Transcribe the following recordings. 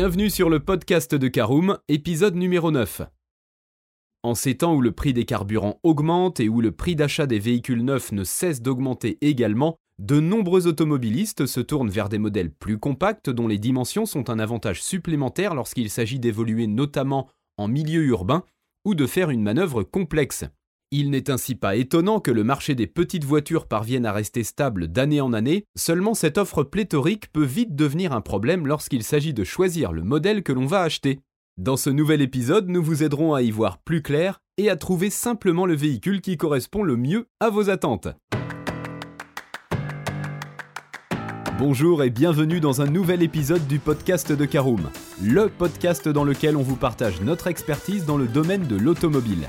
Bienvenue sur le podcast de Caroom, épisode numéro 9. En ces temps où le prix des carburants augmente et où le prix d'achat des véhicules neufs ne cesse d'augmenter également, de nombreux automobilistes se tournent vers des modèles plus compacts dont les dimensions sont un avantage supplémentaire lorsqu'il s'agit d'évoluer notamment en milieu urbain ou de faire une manœuvre complexe. Il n'est ainsi pas étonnant que le marché des petites voitures parvienne à rester stable d'année en année, seulement cette offre pléthorique peut vite devenir un problème lorsqu'il s'agit de choisir le modèle que l'on va acheter. Dans ce nouvel épisode, nous vous aiderons à y voir plus clair et à trouver simplement le véhicule qui correspond le mieux à vos attentes. Bonjour et bienvenue dans un nouvel épisode du podcast de Caroom, le podcast dans lequel on vous partage notre expertise dans le domaine de l'automobile.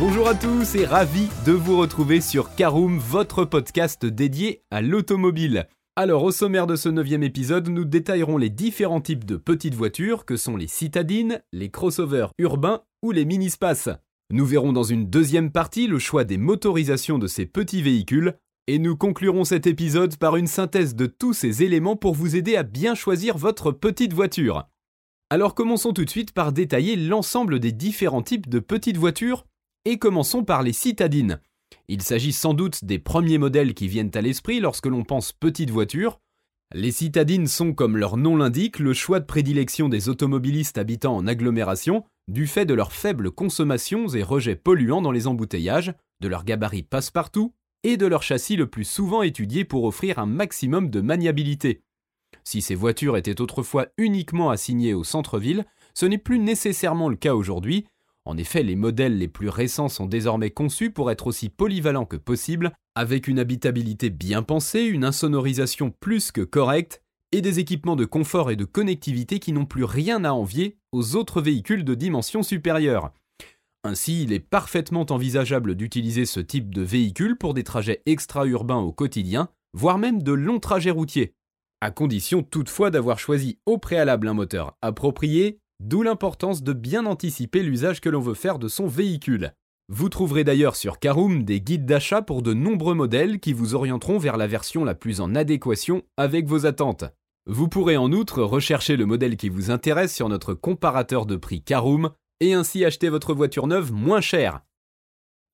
Bonjour à tous et ravi de vous retrouver sur Caroom, votre podcast dédié à l'automobile. Alors au sommaire de ce neuvième épisode, nous détaillerons les différents types de petites voitures que sont les citadines, les crossovers urbains ou les mini-spaces. Nous verrons dans une deuxième partie le choix des motorisations de ces petits véhicules et nous conclurons cet épisode par une synthèse de tous ces éléments pour vous aider à bien choisir votre petite voiture. Alors commençons tout de suite par détailler l'ensemble des différents types de petites voitures et commençons par les citadines. Il s'agit sans doute des premiers modèles qui viennent à l'esprit lorsque l'on pense petite voiture. Les citadines sont, comme leur nom l'indique, le choix de prédilection des automobilistes habitant en agglomération, du fait de leurs faibles consommations et rejets polluants dans les embouteillages, de leur gabarit passe-partout et de leur châssis le plus souvent étudié pour offrir un maximum de maniabilité. Si ces voitures étaient autrefois uniquement assignées au centre-ville, ce n'est plus nécessairement le cas aujourd'hui, en effet, les modèles les plus récents sont désormais conçus pour être aussi polyvalents que possible, avec une habitabilité bien pensée, une insonorisation plus que correcte, et des équipements de confort et de connectivité qui n'ont plus rien à envier aux autres véhicules de dimension supérieure. Ainsi, il est parfaitement envisageable d'utiliser ce type de véhicule pour des trajets extra-urbains au quotidien, voire même de longs trajets routiers, à condition toutefois d'avoir choisi au préalable un moteur approprié, D'où l'importance de bien anticiper l'usage que l'on veut faire de son véhicule. Vous trouverez d'ailleurs sur Caroom des guides d'achat pour de nombreux modèles qui vous orienteront vers la version la plus en adéquation avec vos attentes. Vous pourrez en outre rechercher le modèle qui vous intéresse sur notre comparateur de prix Caroom et ainsi acheter votre voiture neuve moins chère.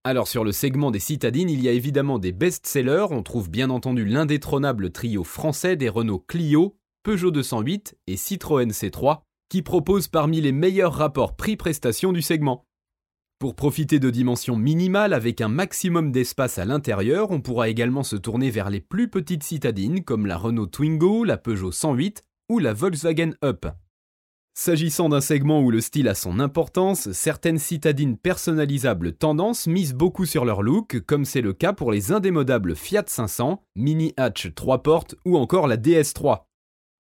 Alors sur le segment des citadines, il y a évidemment des best-sellers, on trouve bien entendu l'indétrônable trio français des Renault Clio, Peugeot 208 et Citroën C3, qui propose parmi les meilleurs rapports prix-prestation du segment. Pour profiter de dimensions minimales avec un maximum d'espace à l'intérieur, on pourra également se tourner vers les plus petites citadines comme la Renault Twingo, la Peugeot 108 ou la Volkswagen Up. S'agissant d'un segment où le style a son importance, certaines citadines personnalisables tendance misent beaucoup sur leur look, comme c'est le cas pour les indémodables Fiat 500, Mini Hatch 3 portes ou encore la DS3.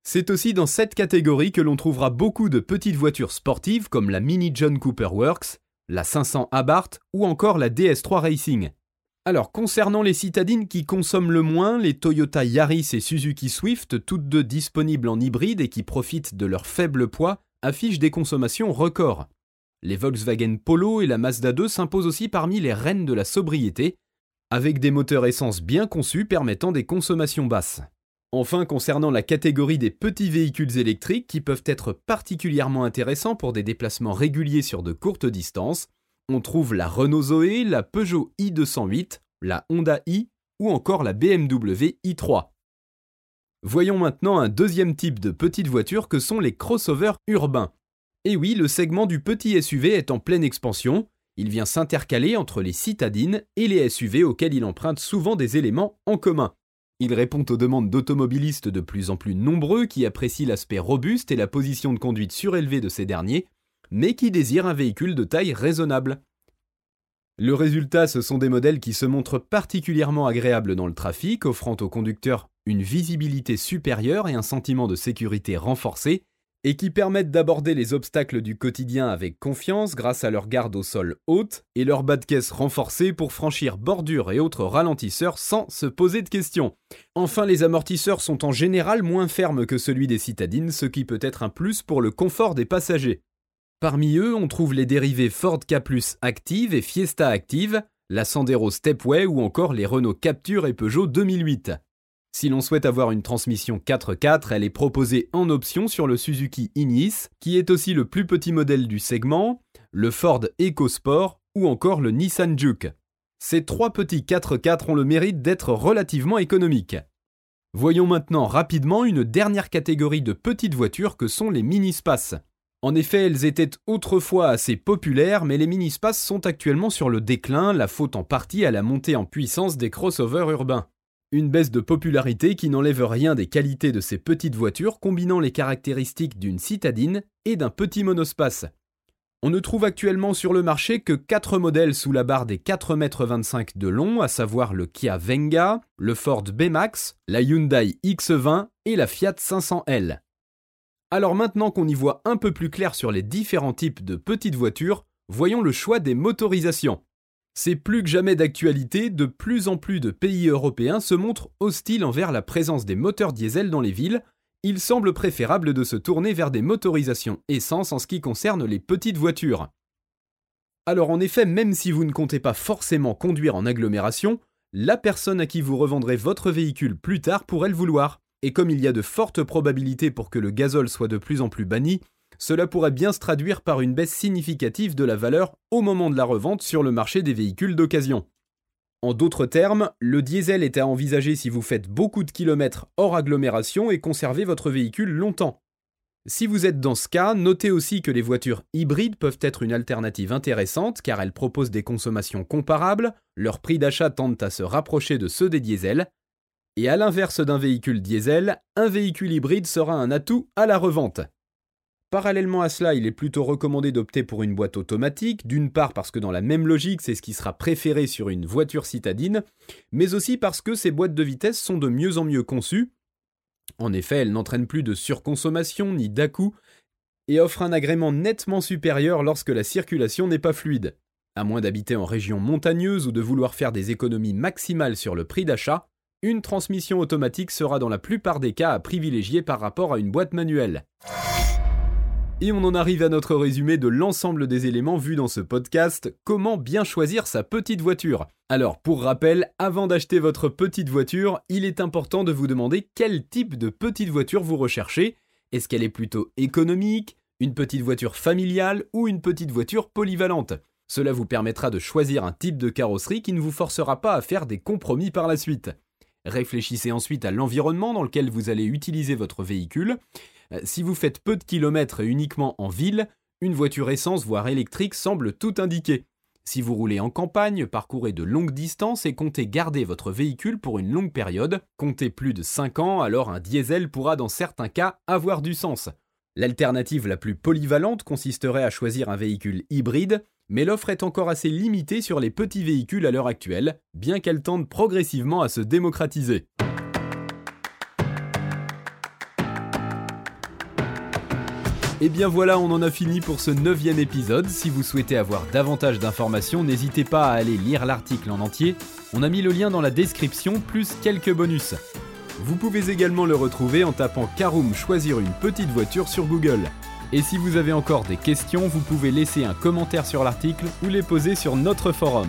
C'est aussi dans cette catégorie que l'on trouvera beaucoup de petites voitures sportives comme la Mini John Cooper Works, la 500 Abarth ou encore la DS3 Racing. Alors concernant les citadines qui consomment le moins, les Toyota Yaris et Suzuki Swift, toutes deux disponibles en hybride et qui profitent de leur faible poids, affichent des consommations records. Les Volkswagen Polo et la Mazda 2 s'imposent aussi parmi les reines de la sobriété, avec des moteurs essence bien conçus permettant des consommations basses. Enfin, concernant la catégorie des petits véhicules électriques qui peuvent être particulièrement intéressants pour des déplacements réguliers sur de courtes distances, on trouve la Renault Zoé, la Peugeot i208, la Honda i ou encore la BMW i3. Voyons maintenant un deuxième type de petite voiture que sont les crossovers urbains. Et oui, le segment du petit SUV est en pleine expansion, il vient s'intercaler entre les citadines et les SUV auxquels il emprunte souvent des éléments en commun. Il répond aux demandes d'automobilistes de plus en plus nombreux qui apprécient l'aspect robuste et la position de conduite surélevée de ces derniers, mais qui désirent un véhicule de taille raisonnable. Le résultat, ce sont des modèles qui se montrent particulièrement agréables dans le trafic, offrant aux conducteurs une visibilité supérieure et un sentiment de sécurité renforcé, et qui permettent d'aborder les obstacles du quotidien avec confiance grâce à leur garde au sol haute et leur bas de caisse renforcé pour franchir bordures et autres ralentisseurs sans se poser de questions. Enfin, les amortisseurs sont en général moins fermes que celui des citadines, ce qui peut être un plus pour le confort des passagers. Parmi eux, on trouve les dérivés Ford K Active et Fiesta Active, la Sandero Stepway ou encore les Renault Capture et Peugeot 2008. Si l'on souhaite avoir une transmission 4x4, elle est proposée en option sur le Suzuki Ignis, qui est aussi le plus petit modèle du segment, le Ford EcoSport ou encore le Nissan Juke. Ces trois petits 4x4 ont le mérite d'être relativement économiques. Voyons maintenant rapidement une dernière catégorie de petites voitures que sont les mini-spaces. En effet, elles étaient autrefois assez populaires, mais les mini-spaces sont actuellement sur le déclin, la faute en partie à la montée en puissance des crossovers urbains. Une baisse de popularité qui n'enlève rien des qualités de ces petites voitures combinant les caractéristiques d'une citadine et d'un petit monospace. On ne trouve actuellement sur le marché que 4 modèles sous la barre des 4,25 m de long, à savoir le Kia Venga, le Ford B-Max, la Hyundai X20 et la Fiat 500L. Alors maintenant qu'on y voit un peu plus clair sur les différents types de petites voitures, voyons le choix des motorisations. C'est plus que jamais d'actualité, de plus en plus de pays européens se montrent hostiles envers la présence des moteurs diesel dans les villes. Il semble préférable de se tourner vers des motorisations essence en ce qui concerne les petites voitures. Alors en effet, même si vous ne comptez pas forcément conduire en agglomération, la personne à qui vous revendrez votre véhicule plus tard pourrait le vouloir. Et comme il y a de fortes probabilités pour que le gazole soit de plus en plus banni, cela pourrait bien se traduire par une baisse significative de la valeur au moment de la revente sur le marché des véhicules d'occasion. En d'autres termes, le diesel est à envisager si vous faites beaucoup de kilomètres hors agglomération et conservez votre véhicule longtemps. Si vous êtes dans ce cas, notez aussi que les voitures hybrides peuvent être une alternative intéressante car elles proposent des consommations comparables, leurs prix d'achat tendent à se rapprocher de ceux des diesels, et à l'inverse d'un véhicule diesel, un véhicule hybride sera un atout à la revente. Parallèlement à cela, il est plutôt recommandé d'opter pour une boîte automatique, d'une part parce que dans la même logique, c'est ce qui sera préféré sur une voiture citadine, mais aussi parce que ces boîtes de vitesse sont de mieux en mieux conçues. En effet, elles n'entraînent plus de surconsommation ni dà et offrent un agrément nettement supérieur lorsque la circulation n'est pas fluide. À moins d'habiter en région montagneuse ou de vouloir faire des économies maximales sur le prix d'achat, une transmission automatique sera dans la plupart des cas à privilégier par rapport à une boîte manuelle. Et on en arrive à notre résumé de l'ensemble des éléments vus dans ce podcast, comment bien choisir sa petite voiture. Alors pour rappel, avant d'acheter votre petite voiture, il est important de vous demander quel type de petite voiture vous recherchez. Est-ce qu'elle est plutôt économique, une petite voiture familiale ou une petite voiture polyvalente? Cela vous permettra de choisir un type de carrosserie qui ne vous forcera pas à faire des compromis par la suite. Réfléchissez ensuite à l'environnement dans lequel vous allez utiliser votre véhicule si vous faites peu de kilomètres et uniquement en ville, une voiture essence voire électrique semble tout indiquer. Si vous roulez en campagne, parcourez de longues distances et comptez garder votre véhicule pour une longue période, comptez plus de 5 ans, alors un diesel pourra dans certains cas avoir du sens. L'alternative la plus polyvalente consisterait à choisir un véhicule hybride, mais l'offre est encore assez limitée sur les petits véhicules à l'heure actuelle, bien qu'elle tende progressivement à se démocratiser. Et bien voilà, on en a fini pour ce neuvième épisode. Si vous souhaitez avoir davantage d'informations, n'hésitez pas à aller lire l'article en entier. On a mis le lien dans la description, plus quelques bonus. Vous pouvez également le retrouver en tapant Karoom choisir une petite voiture sur Google. Et si vous avez encore des questions, vous pouvez laisser un commentaire sur l'article ou les poser sur notre forum.